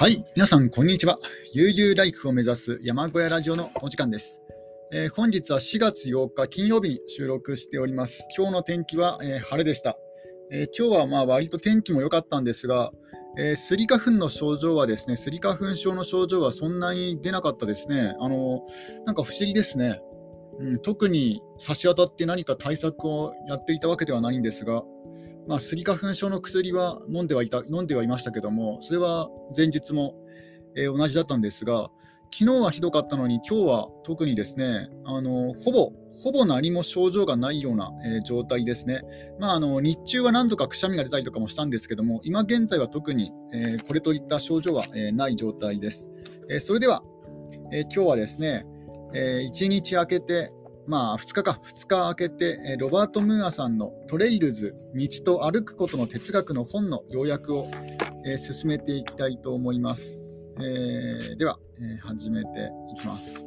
はい、皆さん、こんにちは。悠々ライフを目指す山小屋ラジオのお時間です。えー、本日は4月8日金曜日に収録しております。今日の天気は、えー、晴れでした。えー、今日はまあ割と天気も良かったんですが、えスギ花粉の症状はですね、スギ花粉症の症状はそんなに出なかったですね。あのなんか不思議ですね。うん、特に差し当たって何か対策をやっていたわけではないんですが、まあ、スギ花粉症の薬は飲んではいた飲んではいましたけども、それは前日も、えー、同じだったんですが、昨日はひどかったのに、今日は特にですね、あのほぼほぼ何も症状がないような、えー、状態ですね。まあ、あの日中は何度かくしゃみが出たりとかもしたんですけども、今現在は特に、えー、これといった症状は、えー、ない状態です。えそれでは、え今日はですね、え1日明けて、まあ、2日か、2日空けて、ロバート・ムーアさんのトレイルズ、道と歩くことの哲学の本の要約を、えー、進めていきたいと思います。えー、では、えー、始めていきます。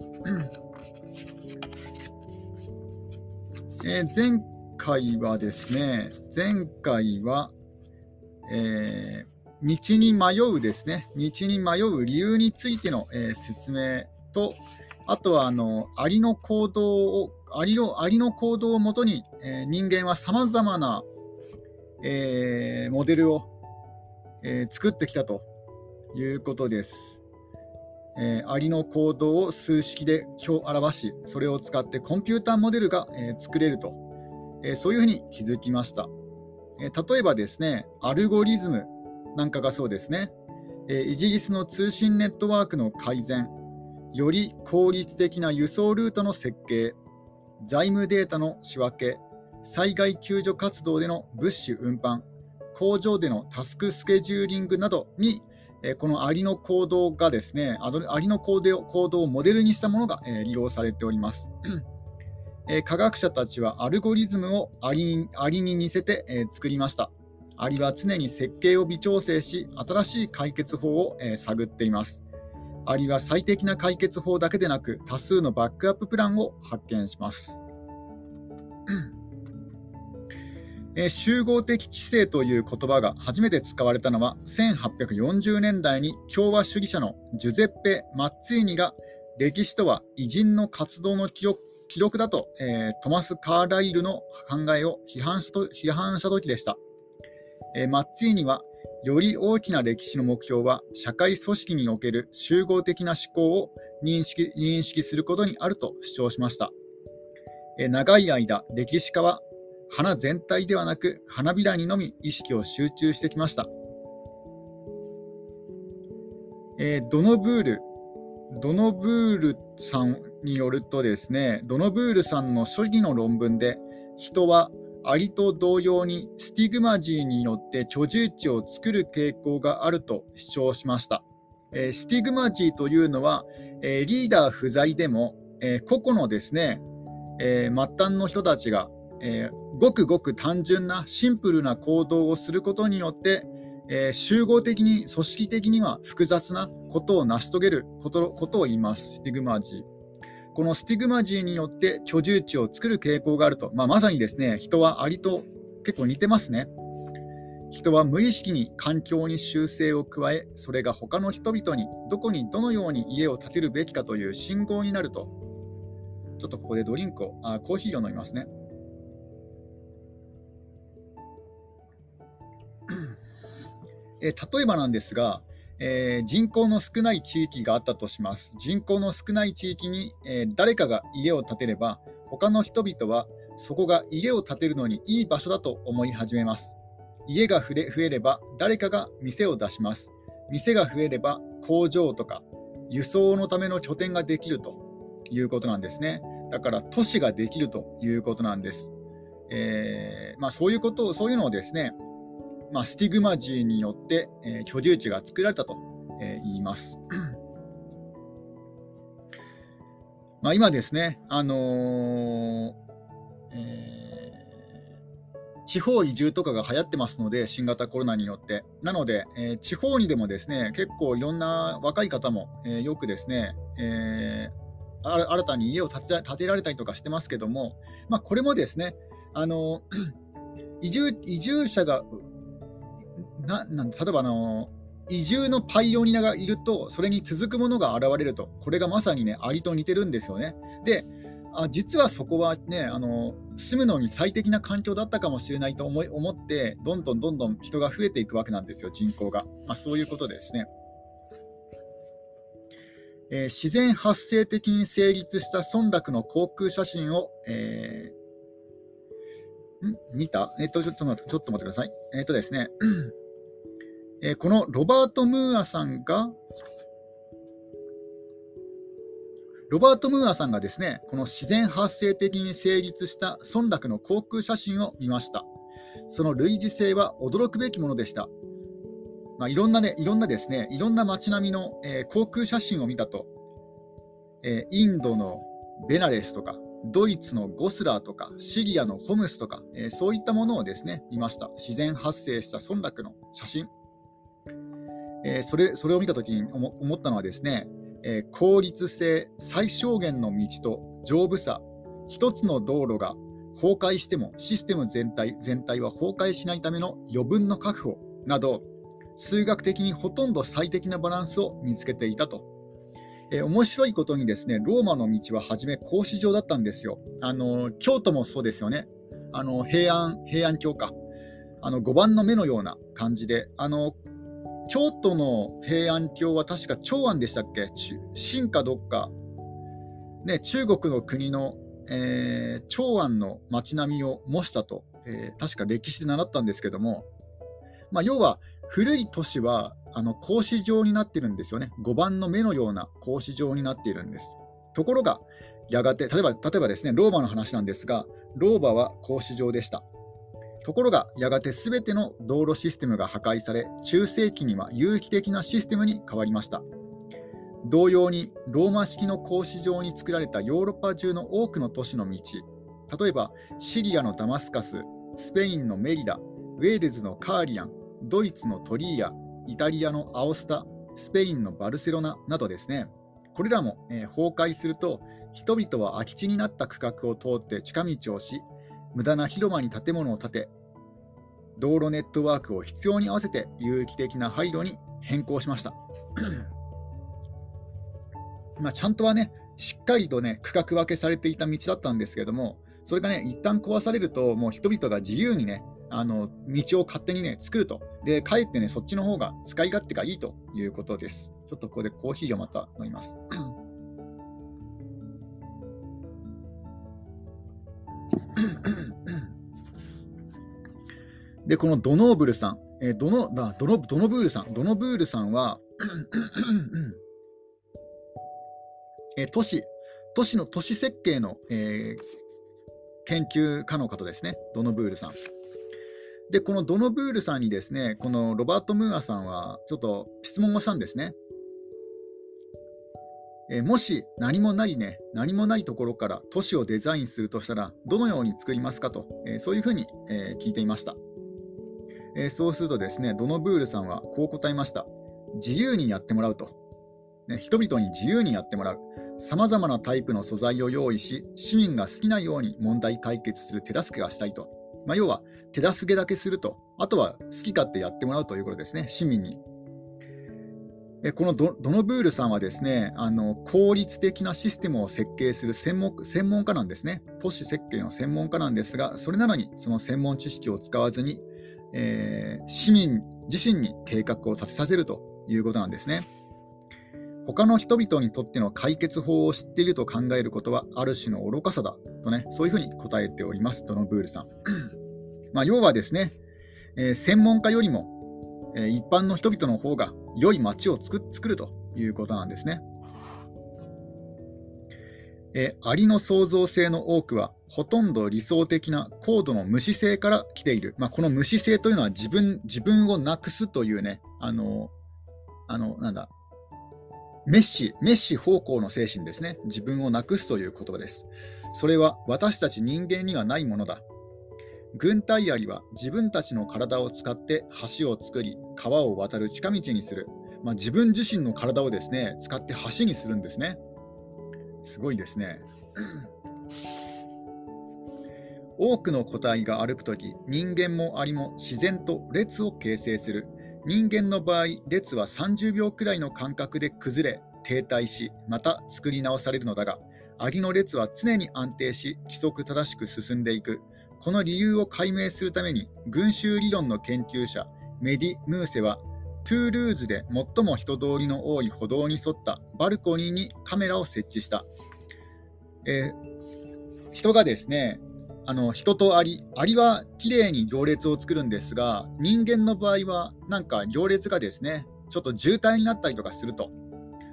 え前回はですね、前回は、え道に迷うですね、道に迷う理由についての、え説明と、あとはあのアリの行動をアリのアリの行動をもとに、えー、人間はさまざまな、えー、モデルを、えー、作ってきたということです。えアリの行動を数式で表し、それを使ってコンピューターモデルが、え作れると、えそういうふうに気づきました、え例えばですね、アルゴリズムなんかがそうですね、えイギリスの通信ネットワークの改善、より効率的な輸送ルートの設計、財務データの仕分け、災害救助活動での物資運搬、工場でのタスクスケジューリングなどに、このアリの行動がですね、アリの行動行動をモデルにしたものが利用されております。科学者たちはアルゴリズムをアリにアリに似せて作りました。アリは常に設計を微調整し、新しい解決法を探っています。あるいは最適な解決法だけでなく多数のバックアッププランを発見します。え集合的知性という言葉が初めて使われたのは1840年代に共和主義者のジュゼッペ・マッツィーニが歴史とは偉人の活動の記録だと、え、トマス・カーライルの考えを批判した批判した時でした、え、マッツィーニはより大きな歴史の目標は社会組織における集合的な思考を認識認識することにあると主張しました。長い間、歴史家は花全体ではなく花びらにのみ意識を集中してきました。え、ドノブール、ドノブールさんによるとですね、ドノブールさんの初期の論文で、人はアリと同様にスティグマジーによって居住地を作る傾向があると主張しました。えー、スティグマジーというのは、えー、リーダー不在でも、えー、個々のですね、え末端の人たちが、えごくごく単純なシンプルな行動をすることによって、え集合的に組織的には複雑なことを成し遂げることことを言います、スティグマジー。このスティグマジーによって居住地を作る傾向があると、まあ、まさにですね人はアリと結構似てますね。人は無意識に環境に修正を加え、それが他の人々にどこにどのように家を建てるべきかという信号になると。ちょっとここでドリンクを、あコーヒーを飲みますね。え例えばなんですが、えー、人口の少ない地域があったとします。人口の少ない地域に、えー、誰かが家を建てれば、他の人々はそこが家を建てるのにいい場所だと思い始めます。家が増えれば誰かが店を出します。店が増えれば工場とか輸送のための拠点ができるということなんですね。だから都市ができるということなんです。えー、まあ、そういうことを、そういうのをですね、まあ、スティグマジーによって、えー、居住地が作られたと、えー、言います。まあ今ですね、あのー、えー、地方移住とかが流行ってますので、新型コロナによって。なので、えー、地方にでもですね、結構いろんな若い方も、えー、よくですね、えー、新たに家を建て建てられたりとかしてますけども、まあ、これもですね、あの 移住移住者がななん例えばあの移住のパイオニアがいると、それに続くものが現れると、これがまさにね、アリと似てるんですよね。で、あ実はそこはねあの、住むのに最適な環境だったかもしれないと思い思って、どんどんどんどん人が増えていくわけなんですよ、人口が。まあ、そういうことですね。えー、自然発生的に成立した村落の航空写真を、えー、ん？見た？えっ、ー、とちょっと待って、ちょっと待ってください。えっ、とですね、えこのロバート・ムーアさんが、ロバート・ムーアさんがですね、この自然発生的に成立した村落の航空写真を見ました。その類似性は驚くべきものでした。まあ、いろんなね、いろんなですね、いろんな街並みの、えー、航空写真を見たと、えー、インドのベナレスとか、ドイツのゴスラーとか、シリアのホムスとか、えー、そういったものをですね、見ました。自然発生した村落の写真。えそれそれを見たときに思ったのはですね、えー、効率性、最小限の道と丈夫さ、一つの道路が崩壊してもシステム全体全体は崩壊しないための余分の確保など、数学的にほとんど最適なバランスを見つけていたと。えー、面白いことにですね、ローマの道は初め格子状だったんですよ。あの京都もそうですよね。あの平安平安京か。あの5番の目のような感じで、あの京都の平安京は確か長安でしたっけ？秦かどっか、ね、中国の国の、えー、長安の街並みを模したと、えー、確か歴史で習ったんですけども、まあ、要は古い都市はあの格子状になってるんですよね。5番の目のような格子状になっているんです。ところが、やがて、例えば例えばですね、ローマの話なんですが、ローマは格子状でした。ところが、やがてすべての道路システムが破壊され、中世紀には有機的なシステムに変わりました。同様に、ローマ式の格子状に作られたヨーロッパ中の多くの都市の道、例えばシリアのダマスカス、スペインのメリダ、ウェールズのカーリアン、ドイツのトリーア、イタリアのアオスタ、スペインのバルセロナなどですね、これらも、えー、崩壊すると、人々は空き地になった区画を通って近道をし、無駄な広間に建物を建て、道路ネットワークを必要に合わせて有機的な配慮に変更しました。まあちゃんとはね、しっかりとね、区画分けされていた道だったんですけども、それがね、一旦壊されると、もう人々が自由にね、あの道を勝手にね、作ると。で、かえってね、そっちの方が使い勝手がいいということです。ちょっとここでコーヒーをまた飲みます。で、このドノーブルさん、えー、ドノだドノドノブールさん、ドノブールさんは、えー、都市、都市の都市設計の、えー、研究家の方ですね、ドノブールさん？で、このドノブールさんにですね、このロバート・ムーアさんはちょっと質問をしたんですね。えもし何もないね、何もないところから都市をデザインするとしたら、どのように作りますかと、えそういうふうに、え聞いていました。えそうするとですね、ドノブールさんはこう答えました。自由にやってもらうと。ね、人々に自由にやってもらう。さまざまなタイプの素材を用意し、市民が好きなように問題解決する手助けがしたいと。まあ、要は、手助けだけすると。あとは好き勝手やってもらうということですね、市民に。えこのドノブールさんはですねあの効率的なシステムを設計する専門専門家なんですね。都市設計の専門家なんですが、それなのにその専門知識を使わずに、えー、市民自身に計画を立てさせるということなんですね。他の人々にとっての解決法を知っていると考えることはある種の愚かさだとね、そういうふうに答えております、ドノブールさん。まあ、要はですね、えー、専門家よりも、えー、一般の人々の方が良い街を作作るということなんですね。えー、アリの創造性の多くはほとんど理想的な高度の無視性から来ている、まあ、この無視性というのは自分自分をなくすというね、あの、あのなんだ、メッシ、メッシ方向の精神ですね。自分をなくすという言葉です。それは私たち人間にはないものだ。軍隊槍は自分たちの体を使って橋を作り、川を渡る近道にする。まあ、自分自身の体をですね、使って橋にするんですね。すごいですね。多くの個体が歩くとき、人間もアリも自然と列を形成する。人間の場合列は30秒くらいの間隔で崩れ停滞しまた作り直されるのだがアリの列は常に安定し規則正しく進んでいく。この理由を解明するために群衆理論の研究者メディ・ムーセはトゥールーズで最も人通りの多い歩道に沿ったバルコニーにカメラを設置した、えー、人がですねあの人とアリ、アリはきれいに行列を作るんですが、人間の場合はなんか行列がですね、ちょっと渋滞になったりとかすると。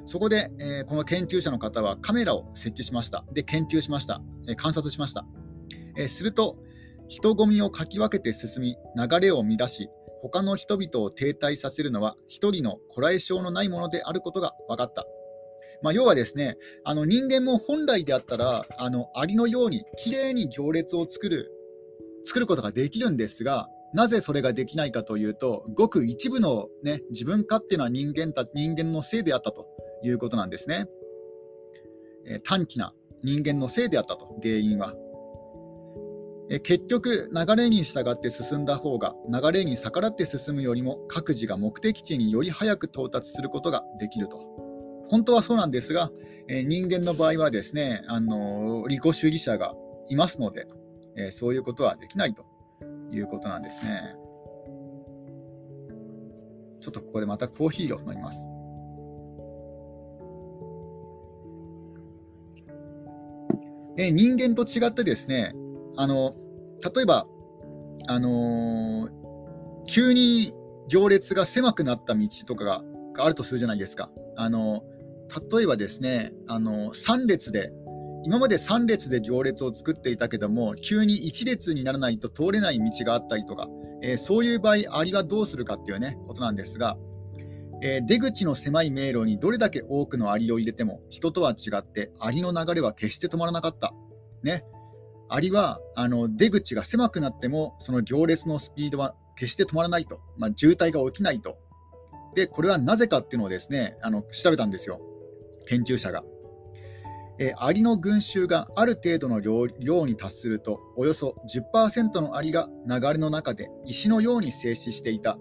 そこで、えー、この研究者の方はカメラを設置しました。で、研究しました。えー、観察しました。えー、すると、人混みをかき分けて進み、流れを乱し、他の人々を停滞させるのは、一人のこらえ性のないものであることが分かった。まあ、要はですね、あの人間も本来であったら、あのアリのようにきれいに行列を作る作ることができるんですが、なぜそれができないかというと、ごく一部の、ね、自分勝手な人間た人間のせいであったということなんですね。え、短気な人間のせいであったと、原因は。え結局、流れに従って進んだ方が、流れに逆らって進むよりも、各自が目的地により早く到達することができると。本当はそうなんですが、え、人間の場合はですね、あの利己主義者がいますので、え、そういうことはできないということなんですね。ちょっとここでまたコーヒーを飲みます。え人間と違ってですね、あの例えば、あの、急に行列が狭くなった道とかがあるとするじゃないですか。あの例えばですね、あの3列で、今まで3列で行列を作っていたけども、急に1列にならないと通れない道があったりとか、えー、そういう場合、アリはどうするかっていうね、ことなんですが、えー、出口の狭い迷路にどれだけ多くのアリを入れても、人とは違って、アリの流れは決して止まらなかった。ね。アリはあの出口が狭くなっても、その行列のスピードは決して止まらないと、まあ、渋滞が起きないと。で、これはなぜかっていうのをですね、あの調べたんですよ。研究者が。えアリの群衆がある程度の量に達するとおよそ10%のアリが流れの中で石のように静止していた。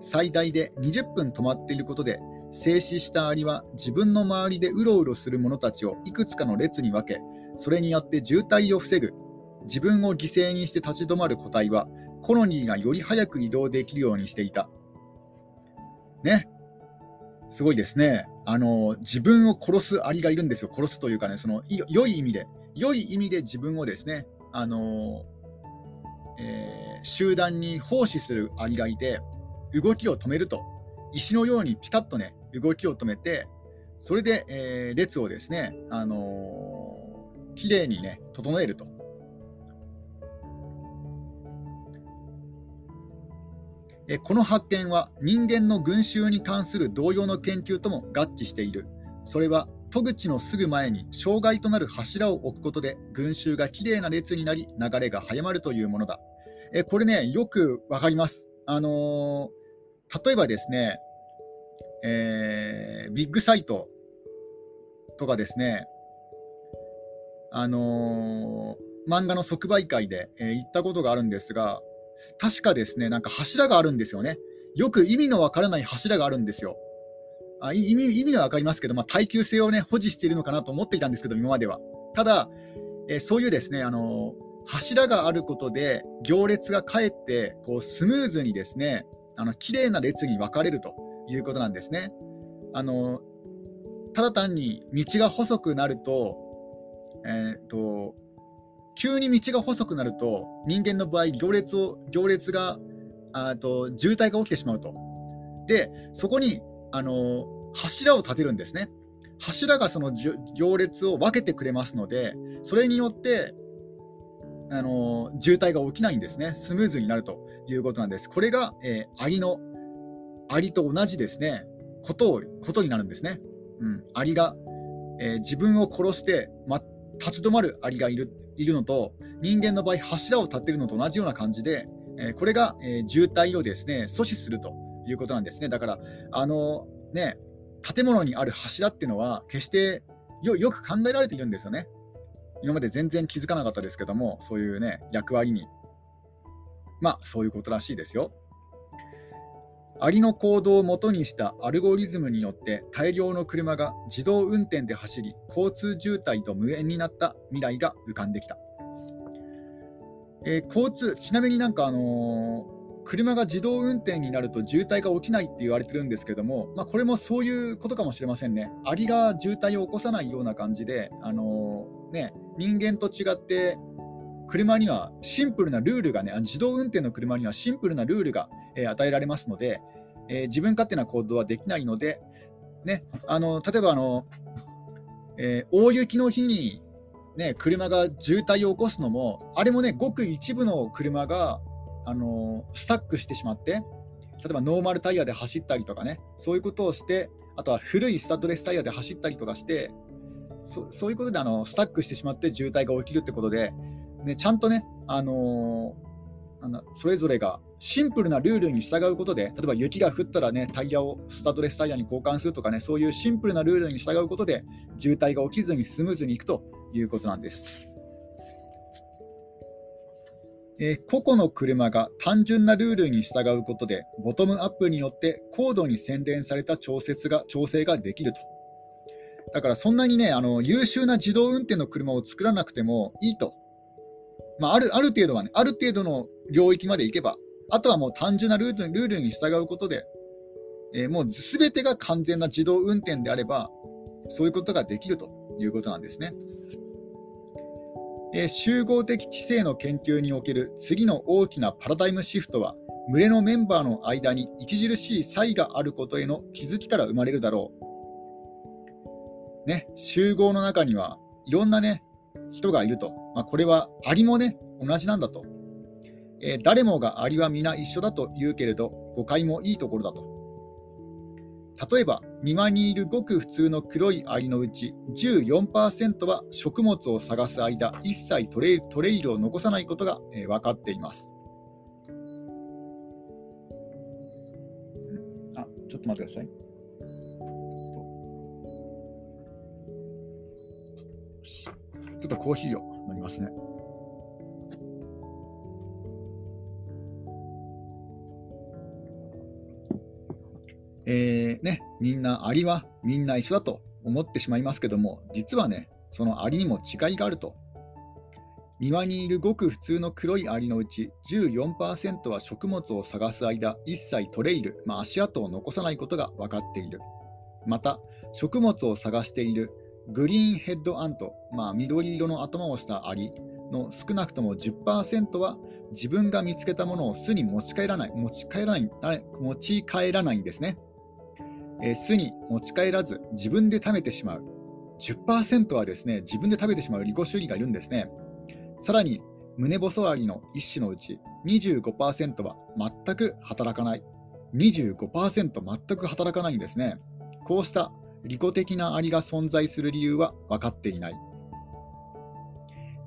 最大で20分止まっていることで静止したアリは自分の周りでうろうろする者たちをいくつかの列に分けそれによって渋滞を防ぐ。自分を犠牲にして立ち止まる個体はコロニーがより早く移動できるようにしていた。ね。すごいですね。あの自分を殺すアリがいるんですよ。殺すというかね、その良い意味で、良い意味で自分をですね、あのえー、集団に奉仕するアリがいて、動きを止めると、石のようにピタッとね、動きを止めて、それで、えー、列をですね、あのー、きれいにね、整えると。この発見は人間の群衆に関する同様の研究とも合致している。それは戸口のすぐ前に障害となる柱を置くことで群衆がきれいな列になり流れが早まるというものだ。えこれね、よくわかります。あのー、例えばですね、えー、ビッグサイトとかですね、あのー、漫画の即売会で、えー、行ったことがあるんですが、確かですね、なんか柱があるんですよね。よく意味のわからない柱があるんですよ。あ意味意味は分かりますけど、まあ、耐久性を、ね、保持しているのかなと思っていたんですけど、今までは。ただ、えー、そういうですね、あの柱があることで、行列がかえってこうスムーズにですね、あの綺麗な列に分かれるということなんですね。あのただ単に道が細くなると、えーと急に道が細くなると、人間の場合、行列を行列があと渋滞が起きてしまうと。で、そこにあの柱を立てるんですね。柱がその行列を分けてくれますので、それによってあの渋滞が起きないんですね。スムーズになるということなんです。これが、えー、アリのアリと同じですね、ことをことになるんですね。うん、アリが、えー、自分を殺して、ま、立ち止まるアリがいるいるのと、人間の場合、柱を立てるのと同じような感じで、えこれが、え渋滞をですね阻止するということなんですね。だから、あのね、建物にある柱っていうのは、決してよよく考えられているんですよね。今まで全然気づかなかったですけども、そういうね、役割に。まあ、そういうことらしいですよ。アリの行動をもとにしたアルゴリズムによって大量の車が自動運転で走り交通渋滞と無縁になった未来が浮かんできた、えー、交通ちなみになんかあのー、車が自動運転になると渋滞が起きないって言われてるんですけども、まあ、これもそういうことかもしれませんね。アリが渋滞を起こさないような感じで、あのー、ね、人間と違って車にはシンプルなルールがね、自動運転の車にはシンプルなルールが、え与えられますので、え、自分勝手な行動はできないので、ね、あの例えばあの、えー、大雪の日に、ね、車が渋滞を起こすのも、あれもね、ごく一部の車があのスタックしてしまって、例えばノーマルタイヤで走ったりとかね、そういうことをして、あとは古いスタッドレスタイヤで走ったりとかして、そそういうことであのスタックしてしまって渋滞が起きるってことで、ね、ちゃんとね、あのー、それぞれがシンプルなルールに従うことで、例えば雪が降ったらね、タイヤをスタッドレスタイヤに交換するとかね、そういうシンプルなルールに従うことで、渋滞が起きずにスムーズにいくということなんです。えー、個々の車が単純なルールに従うことで、ボトムアップによって高度に洗練された調節が調整ができると。だからそんなにね、あの優秀な自動運転の車を作らなくてもいいと。まあ、あるある程度はね、ある程度の領域まで行けばあとはもう単純なルールルールに従うことで、えー、もうすべてが完全な自動運転であれば、そういうことができるということなんですね。えー、集合的知性の研究における次の大きなパラダイムシフトは、群れのメンバーの間に著しい差異があることへの気づきから生まれるだろう。ね、集合の中にはいろんなね、人がいると。まあ、これはアリもね、同じなんだと。えー、誰もがアリは皆一緒だと言うけれど、誤解もいいところだと。例えば、庭にいるごく普通の黒いアリのうち14%は食物を探す間、一切トレトレイルを残さないことが、えー、分かっています。あ、ちょっと待ってくださいよし。ちょっとコーヒーを飲みますね。えー、ね、みんなアリはみんな一緒だと思ってしまいますけども、実はね、そのアリにも違いがあると。庭にいるごく普通の黒いアリのうち14%は食物を探す間、一切トレイル、まあ、足跡を残さないことが分かっている。また、食物を探しているグリーンヘッドアント、まあ、緑色の頭をしたアリの少なくとも10%は自分が見つけたものを巣に持ち帰らない、持ち帰らない、持ち帰らないんですね。えー、巣に持ち帰らず自分で食べてしまう。10%はですね、自分で食べてしまう利己主義がいるんですね。さらに、胸細アリの一種のうち25%は全く働かない。25%全く働かないんですね。こうした利己的なアリが存在する理由は分かっていない。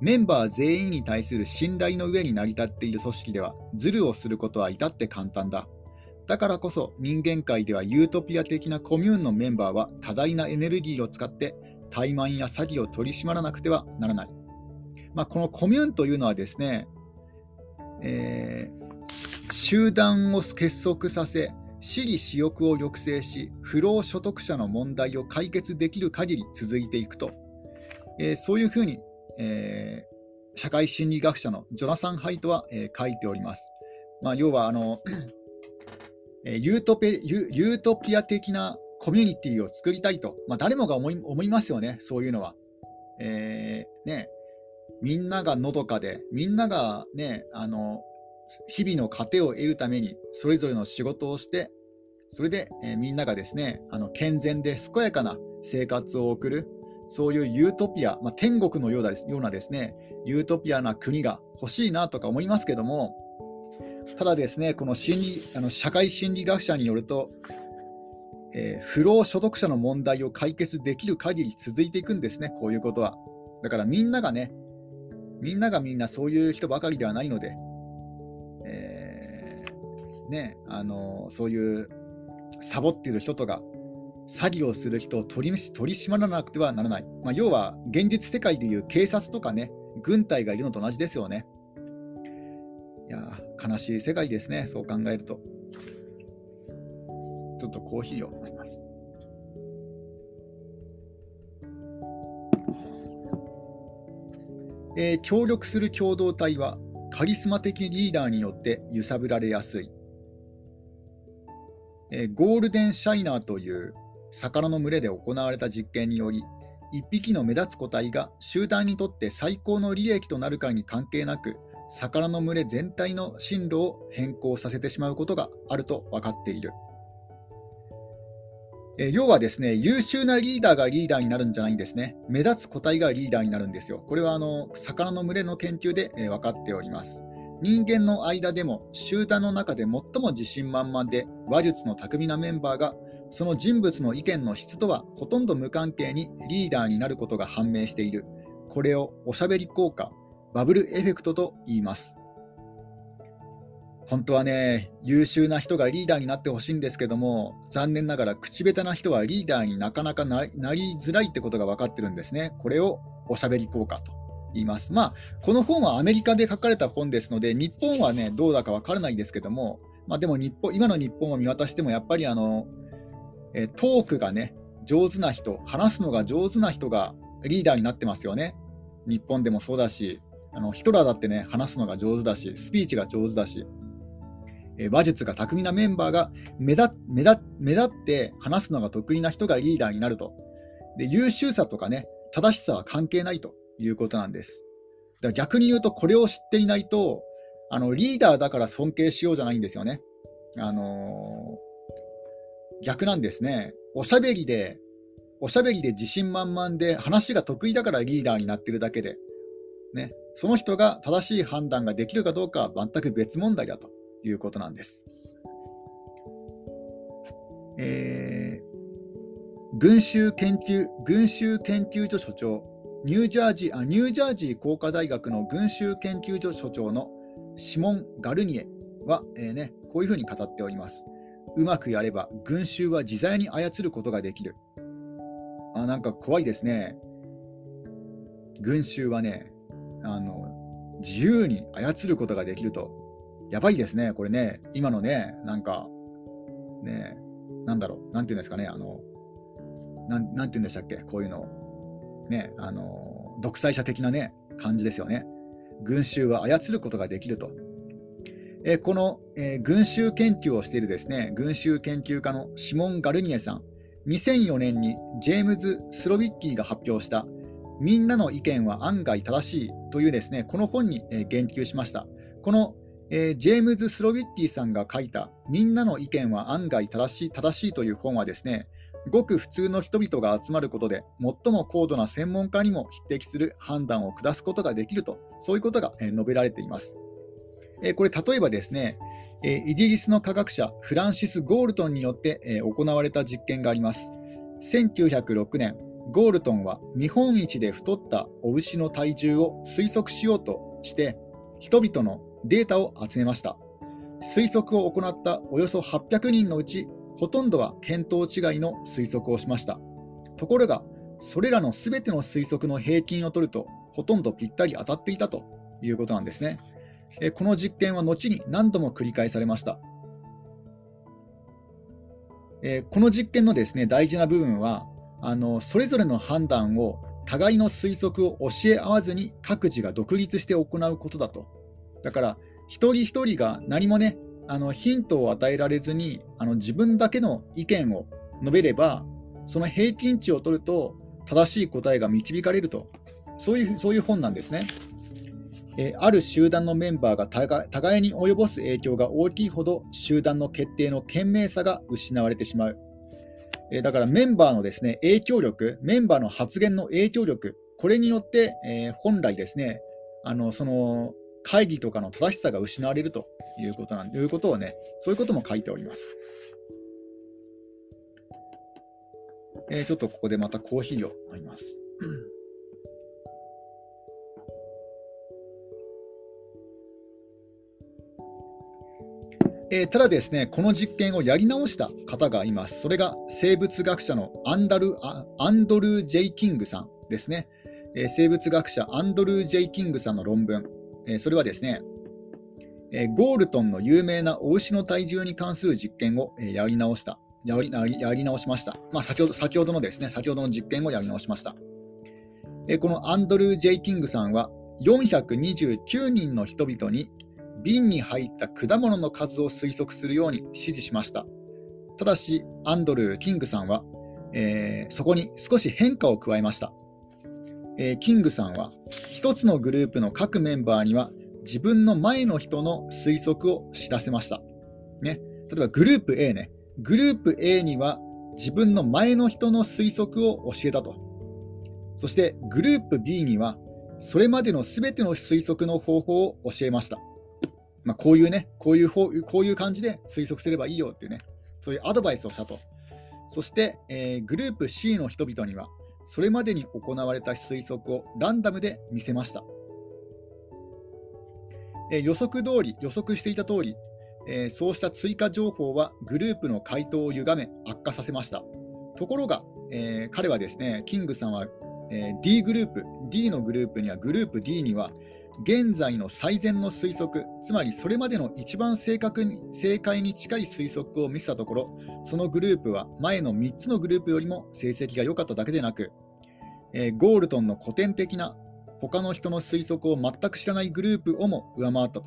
メンバー全員に対する信頼の上に成り立っている組織では、ズルをすることは至って簡単だ。だからこそ人間界ではユートピア的なコミューンのメンバーは多大なエネルギーを使って怠慢や詐欺を取り締まらなくてはならない。まあ、このコミューンというのはですね、えー、集団を結束させ、私利私欲を抑制し、不労所得者の問題を解決できる限り続いていくと、えー、そういうふうに、えー、社会心理学者のジョナサン・ハイトは、え書いております。まあ、要はあの えユートピユユートピア的なコミュニティを作りたいと、まあ、誰もが思い思いますよね、そういうのは。えー、ね、みんながのどかで、みんなが、ね、あの日々の糧を得るために、それぞれの仕事をして、それで、えー、みんながですねあの健全で健やかな生活を送る、そういうユートピア、まあ、天国のようなようなですねユートピアな国が欲しいなとか思いますけども、ただですね、この心理あの社会心理学者によると、えー、不労所得者の問題を解決できる限り続いていくんですね、こういうことは。だからみんながね、みんながみんなそういう人ばかりではないので、ね、あのそういうサボっている人とか、詐欺をする人を取り取り締まらなくてはならない。まあ、要は、現実世界でいう警察とかね、軍隊がいるのと同じですよね。いや悲しい世界ですね、そう考えると。ちょっとコーヒーを飲みます。えー、協力する共同体はカリスマ的リーダーによって揺さぶられやすい、え、ゴールデンシャイナーという魚の群れで行われた実験により1匹の目立つ個体が集団にとって最高の利益となるかに関係なく魚の群れ全体の進路を変更させてしまうことがあると分かっている。え要はですね、優秀なリーダーがリーダーになるんじゃないんですね。目立つ個体がリーダーになるんですよ。これはあの魚の群れの研究で、え分かっております。人間の間でも集団の中で最も自信満々で話術の巧みなメンバーがその人物の意見の質とはほとんど無関係にリーダーになることが判明している。これをおしゃべり効果、バブルエフェクトと言います。本当はね、優秀な人がリーダーになってほしいんですけども、残念ながら口下手な人はリーダーになかなかなりづらいってことが分かってるんですね。これをおしゃべり効果といます。まあ、この本はアメリカで書かれた本ですので、日本はね、どうだか分からないですけども、まあ、でも日本今の日本を見渡しても、やっぱりあの、えトークがね、上手な人、話すのが上手な人がリーダーになってますよね。日本でもそうだし、あのヒトラーだってね、話すのが上手だし、スピーチが上手だし、え話術が巧みなメンバーが目立目立目立って話すのが得意な人がリーダーになるとで。優秀さとかね、正しさは関係ないということなんです。だから逆に言うと、これを知っていないと、あのリーダーだから尊敬しようじゃないんですよね。あのー、逆なんですね。おしゃべりで、おしゃべりで自信満々で話が得意だからリーダーになってるだけで、ね、その人が正しい判断ができるかどうかは全く別問題だということなんです。えー、群衆研究群衆研究所所長ニュージャージーあニュージャージー工科大学の群衆研究所所長のシモン・ガルニエは、えーね、こういうふうに語っております。うまくやれば群衆は自在に操ることができる。あなんか怖いですね。群衆はねあの、自由に操ることができるとやばいですね、これね、今のね、なんか、ね、なんだろう、なんていうんですかね、あの、な、なんていうんでしたっけ、こういうの、ね、あの、独裁者的なね、感じですよね。群衆は操ることができると。えこの、えー、群衆研究をしているですね、群衆研究家のシモン・ガルニエさん、2004年にジェームズ・スロビッキーが発表したみんなの意見は案外正しいというですね、この本に、え言及しました。このえー、ジェームズ・スロビッティさんが書いた「みんなの意見は案外正しい正しい」という本はですねごく普通の人々が集まることで最も高度な専門家にも匹敵する判断を下すことができるとそういうことが、述べられています、これ例えばですね、イギリスの科学者フランシス・ゴールトンによって、行われた実験があります1906年ゴールトンは日本一で太ったお牛の体重を推測しようとして人々のデータを集めました。推測を行ったおよそ800人のうち、ほとんどは見当違いの推測をしました。ところが、それらのすべての推測の平均を取ると、ほとんどぴったり当たっていたということなんですね。この実験は後に何度も繰り返されました。この実験のですね大事な部分はあの、それぞれの判断を互いの推測を教え合わずに各自が独立して行うことだとだから一人一人が何もねあのヒントを与えられずにあの自分だけの意見を述べればその平均値を取ると正しい答えが導かれるとそういうそういう本なんですね。えある集団のメンバーが互いに及ぼす影響が大きいほど集団の決定の賢明さが失われてしまう。えだからメンバーのですね影響力、メンバーの発言の影響力、これによって、えー、本来ですねあのその会議とかの正しさが失われるということなんいうことをね、そういうことも書いております。えー、ちょっとここでまたコーヒーを飲みます。えー、ただですね、この実験をやり直した方がいます。それが生物学者のアンダルアンドルー・ジェイ・キングさんですね。えー、生物学者アンドルー・ジェイ・キングさんの論文、えそれはですね、えゴールトンの有名なお牛の体重に関する実験を、えやり直したやりやり直しました。まあ、先ほど先ほどのですね、先ほどの実験をやり直しました。えこのアンドルー・ジェイ・キングさんは、429人の人々に瓶に入った果物の数を推測するように指示しました。ただし、アンドルー・キングさんは、えー、そこに少し変化を加えました。えー、キングさんは、1つのグループの各メンバーには自分の前の人の推測を知らせました。ね、例えばグループ A ね、グループ A には自分の前の人の推測を教えたと。そしてグループ B にはそれまでのすべての推測の方法を教えました。まあ、こういうね、こういうこういう感じで推測すればいいよっていうね、そういうアドバイスをしたと。そして、えー、グループ C の人々には、それまでに行われた推測をランダムで見せました。えー、予測通り、予測していた通り、えー、そうした追加情報はグループの回答を歪め悪化させました。ところが、えー、彼はですね、キングさんは、えー、D グループ、D のグループには、グループ D には、現在の最善の推測、つまりそれまでの一番正確に正解に近い推測を見せたところ、そのグループは前の3つのグループよりも成績が良かっただけでなく、えー、ゴールトンの古典的な他の人の推測を全く知らないグループをも上回ったと。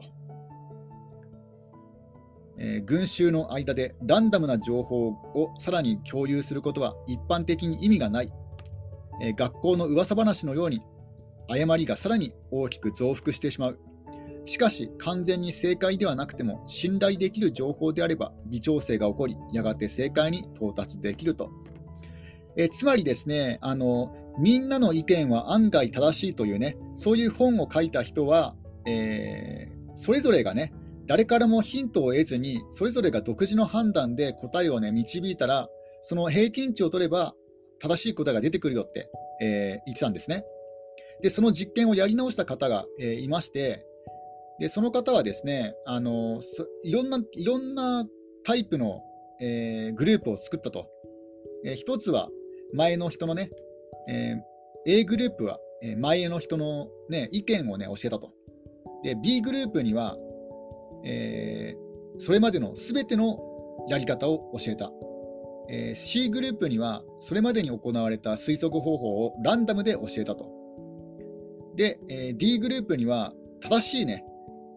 えー、群衆の間でランダムな情報をさらに共有することは一般的に意味がない、えー、学校の噂話のように誤りがさらに大きく増幅してしまうしかし完全に正解ではなくても信頼できる情報であれば微調整が起こりやがて正解に到達できると、え、つまりですねあのみんなの意見は案外正しいというねそういう本を書いた人は、えー、それぞれがね誰からもヒントを得ずに、それぞれが独自の判断で答えを、ね、導いたら、その平均値を取れば正しい答えが出てくるよって、えー、言ってたんですね。で、その実験をやり直した方が、えー、いまして、でその方はですねあのいろんないろんなタイプの、えー、グループを作ったと。えー、一つは前の人のね、えー、A グループは前の人の、ね、意見を、ね、教えたと。で B グループにはえー、それまでのすべてのやり方を教えた、えー、C グループにはそれまでに行われた推測方法をランダムで教えたと。で、えー、D グループには正しいね、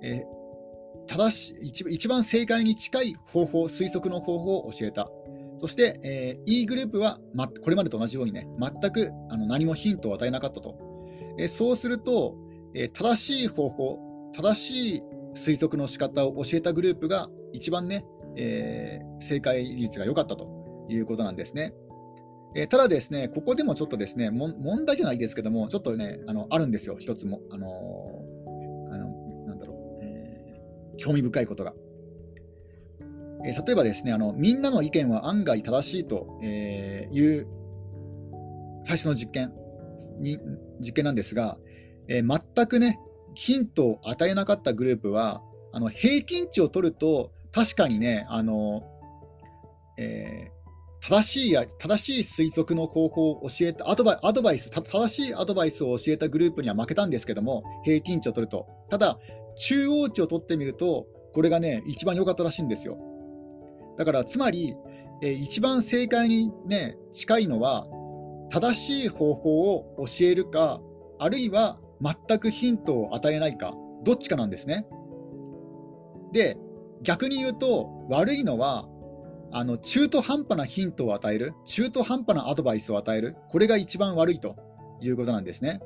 えー、正し一番正解に近い方法、推測の方法を教えた。そして、えー、E グループは、ま、これまでと同じようにね、全くあの何もヒントを与えなかったと。えー、そうすると、えー、正しい方法、正しい推測の仕方を教えたグループが一番ね、えー、正解率が良かったということなんですね。えー、ただですね、ここでもちょっとですね、問題じゃないですけども、ちょっとね、あのあるんですよ、一つも。あのー、あのなんだろう、えー、興味深いことが。えー、例えばですねあの、みんなの意見は案外正しいと、えいう最初の実験に実験なんですが、え全くね、ヒントを与えなかったグループは、あの平均値を取ると、確かにね、あのえー、正しい正しい推測の方法を教えたアドバイアドバイス、正しいアドバイスを教えたグループには負けたんですけども、平均値を取ると。ただ、中央値を取ってみると、これがね、一番良かったらしいんですよ。だから、つまり、えー、一番正解に、ね、近いのは、正しい方法を教えるか、あるいは全くヒントを与えないか、どっちかなんですね。で、逆に言うと、悪いのは、あの中途半端なヒントを与える、中途半端なアドバイスを与える、これが一番悪いということなんですね。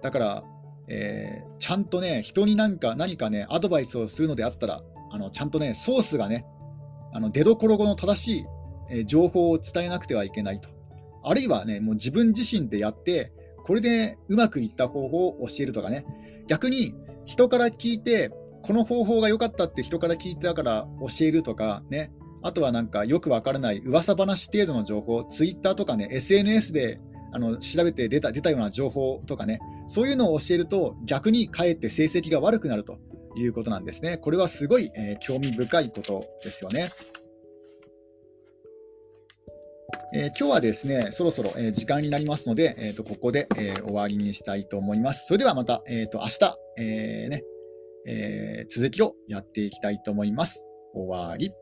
だから、えー、ちゃんとね、人になんか何かね、アドバイスをするのであったら、あのちゃんとね、ソースがね、あの出どころ後の正しい、えー、情報を伝えなくてはいけないと。あるいはね、もう自分自身でやって、これでうまくいった方法を教えるとかね、逆に人から聞いて、この方法が良かったって人から聞いたから教えるとかね、あとはなんかよくわからない噂話程度の情報、ツイッターとかね、SNS であの調べて出た出たような情報とかね、そういうのを教えると逆にかえって成績が悪くなるということなんですね。これはすごい、えー、興味深いことですよね。えー、今日はですね、そろそろ、えー、時間になりますので、えーと、ここで、えー、終わりにしたいと思います。それではまた、えーと、明日、えーねえー、続きをやっていきたいと思います。終わり。